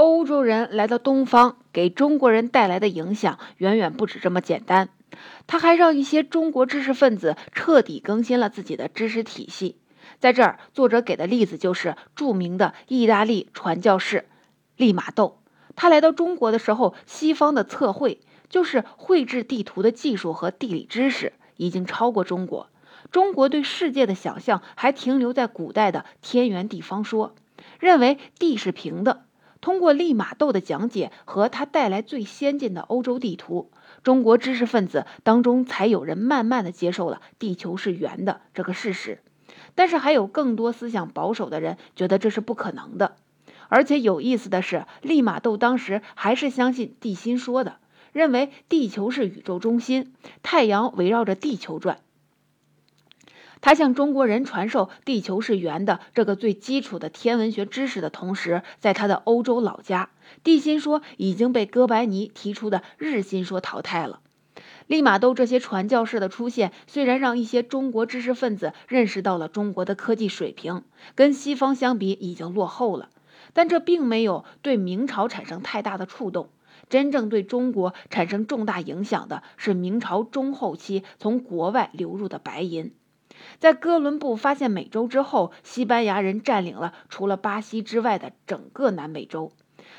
欧洲人来到东方，给中国人带来的影响远远不止这么简单。他还让一些中国知识分子彻底更新了自己的知识体系。在这儿，作者给的例子就是著名的意大利传教士利玛窦。他来到中国的时候，西方的测绘，就是绘制地图的技术和地理知识，已经超过中国。中国对世界的想象还停留在古代的天圆地方说，认为地是平的。通过利玛窦的讲解和他带来最先进的欧洲地图，中国知识分子当中才有人慢慢的接受了地球是圆的这个事实。但是还有更多思想保守的人觉得这是不可能的。而且有意思的是，利玛窦当时还是相信地心说的，认为地球是宇宙中心，太阳围绕着地球转。他向中国人传授地球是圆的这个最基础的天文学知识的同时，在他的欧洲老家，地心说已经被哥白尼提出的日心说淘汰了。利玛窦这些传教士的出现，虽然让一些中国知识分子认识到了中国的科技水平跟西方相比已经落后了，但这并没有对明朝产生太大的触动。真正对中国产生重大影响的是明朝中后期从国外流入的白银。在哥伦布发现美洲之后，西班牙人占领了除了巴西之外的整个南美洲。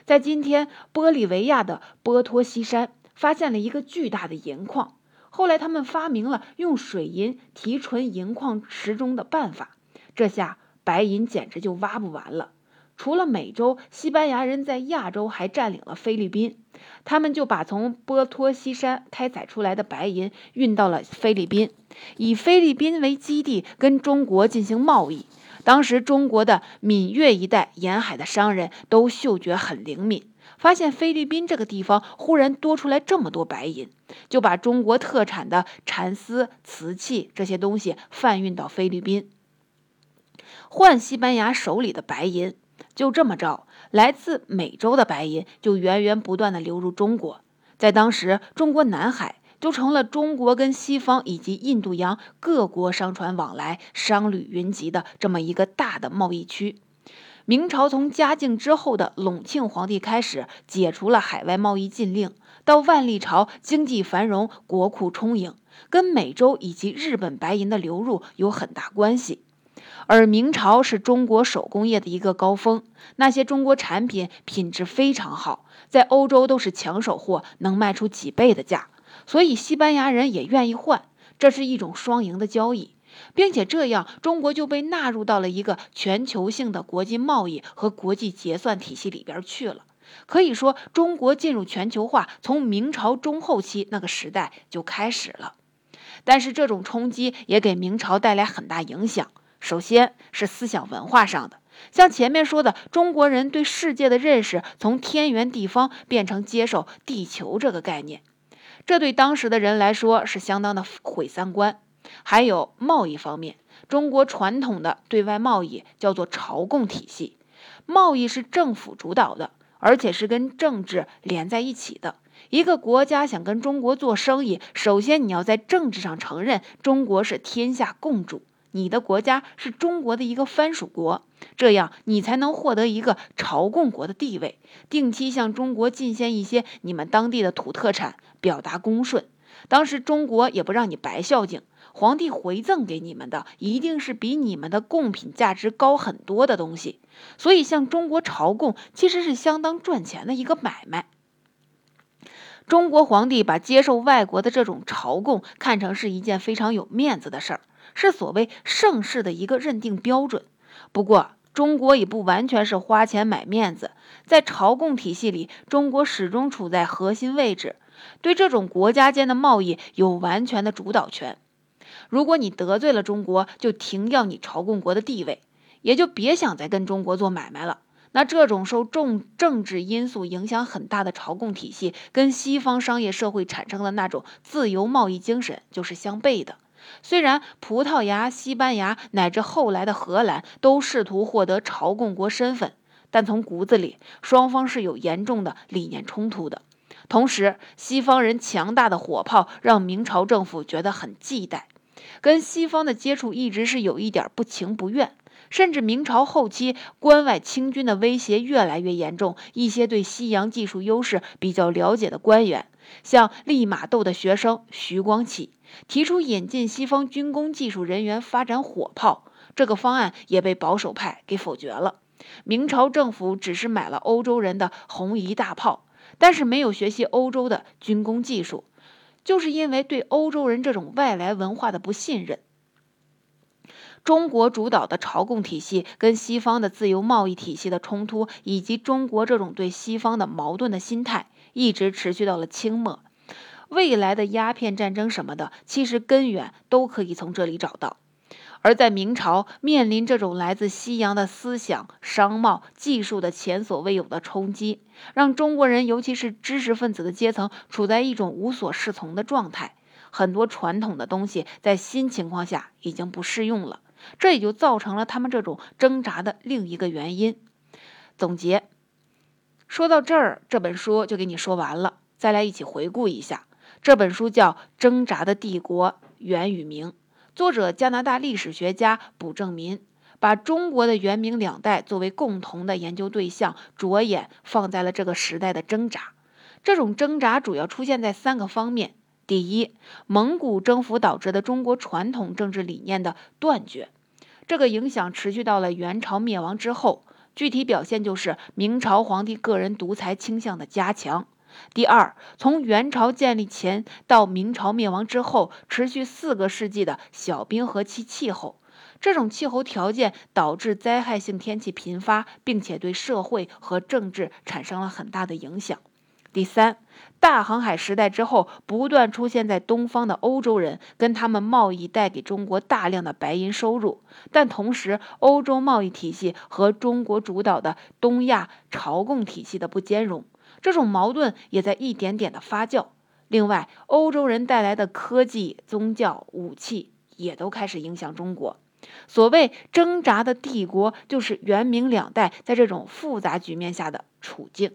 在今天玻利维亚的波托西山，发现了一个巨大的银矿。后来他们发明了用水银提纯银矿池中的办法，这下白银简直就挖不完了。除了美洲，西班牙人在亚洲还占领了菲律宾，他们就把从波托西山开采出来的白银运到了菲律宾，以菲律宾为基地跟中国进行贸易。当时中国的闽粤一带沿海的商人都嗅觉很灵敏，发现菲律宾这个地方忽然多出来这么多白银，就把中国特产的蚕丝、瓷器这些东西贩运到菲律宾，换西班牙手里的白银。就这么着，来自美洲的白银就源源不断的流入中国，在当时，中国南海就成了中国跟西方以及印度洋各国商船往来、商旅云集的这么一个大的贸易区。明朝从嘉靖之后的隆庆皇帝开始解除了海外贸易禁令，到万历朝经济繁荣、国库充盈，跟美洲以及日本白银的流入有很大关系。而明朝是中国手工业的一个高峰，那些中国产品品质非常好，在欧洲都是抢手货，能卖出几倍的价，所以西班牙人也愿意换，这是一种双赢的交易，并且这样中国就被纳入到了一个全球性的国际贸易和国际结算体系里边去了。可以说，中国进入全球化从明朝中后期那个时代就开始了，但是这种冲击也给明朝带来很大影响。首先是思想文化上的，像前面说的，中国人对世界的认识从天圆地方变成接受地球这个概念，这对当时的人来说是相当的毁三观。还有贸易方面，中国传统的对外贸易叫做朝贡体系，贸易是政府主导的，而且是跟政治连在一起的。一个国家想跟中国做生意，首先你要在政治上承认中国是天下共主。你的国家是中国的一个藩属国，这样你才能获得一个朝贡国的地位，定期向中国进献一些你们当地的土特产，表达恭顺。当时中国也不让你白孝敬，皇帝回赠给你们的一定是比你们的贡品价值高很多的东西，所以向中国朝贡其实是相当赚钱的一个买卖。中国皇帝把接受外国的这种朝贡看成是一件非常有面子的事儿。是所谓盛世的一个认定标准。不过，中国也不完全是花钱买面子，在朝贡体系里，中国始终处在核心位置，对这种国家间的贸易有完全的主导权。如果你得罪了中国，就停掉你朝贡国的地位，也就别想再跟中国做买卖了。那这种受重政治因素影响很大的朝贡体系，跟西方商业社会产生的那种自由贸易精神就是相悖的。虽然葡萄牙、西班牙乃至后来的荷兰都试图获得朝贡国身份，但从骨子里，双方是有严重的理念冲突的。同时，西方人强大的火炮让明朝政府觉得很忌惮，跟西方的接触一直是有一点不情不愿。甚至明朝后期，关外清军的威胁越来越严重，一些对西洋技术优势比较了解的官员，像利玛窦的学生徐光启，提出引进西方军工技术人员发展火炮，这个方案也被保守派给否决了。明朝政府只是买了欧洲人的红夷大炮，但是没有学习欧洲的军工技术，就是因为对欧洲人这种外来文化的不信任。中国主导的朝贡体系跟西方的自由贸易体系的冲突，以及中国这种对西方的矛盾的心态，一直持续到了清末。未来的鸦片战争什么的，其实根源都可以从这里找到。而在明朝面临这种来自西洋的思想、商贸、技术的前所未有的冲击，让中国人，尤其是知识分子的阶层，处在一种无所适从的状态。很多传统的东西在新情况下已经不适用了。这也就造成了他们这种挣扎的另一个原因。总结说到这儿，这本书就给你说完了。再来一起回顾一下，这本书叫《挣扎的帝国：元与明》，作者加拿大历史学家卜正民，把中国的元明两代作为共同的研究对象，着眼放在了这个时代的挣扎。这种挣扎主要出现在三个方面。第一，蒙古征服导致的中国传统政治理念的断绝，这个影响持续到了元朝灭亡之后，具体表现就是明朝皇帝个人独裁倾向的加强。第二，从元朝建立前到明朝灭亡之后，持续四个世纪的小冰河期气候，这种气候条件导致灾害性天气频发，并且对社会和政治产生了很大的影响。第三，大航海时代之后，不断出现在东方的欧洲人，跟他们贸易带给中国大量的白银收入，但同时，欧洲贸易体系和中国主导的东亚朝贡体系的不兼容，这种矛盾也在一点点的发酵。另外，欧洲人带来的科技、宗教、武器也都开始影响中国。所谓挣扎的帝国，就是元明两代在这种复杂局面下的处境。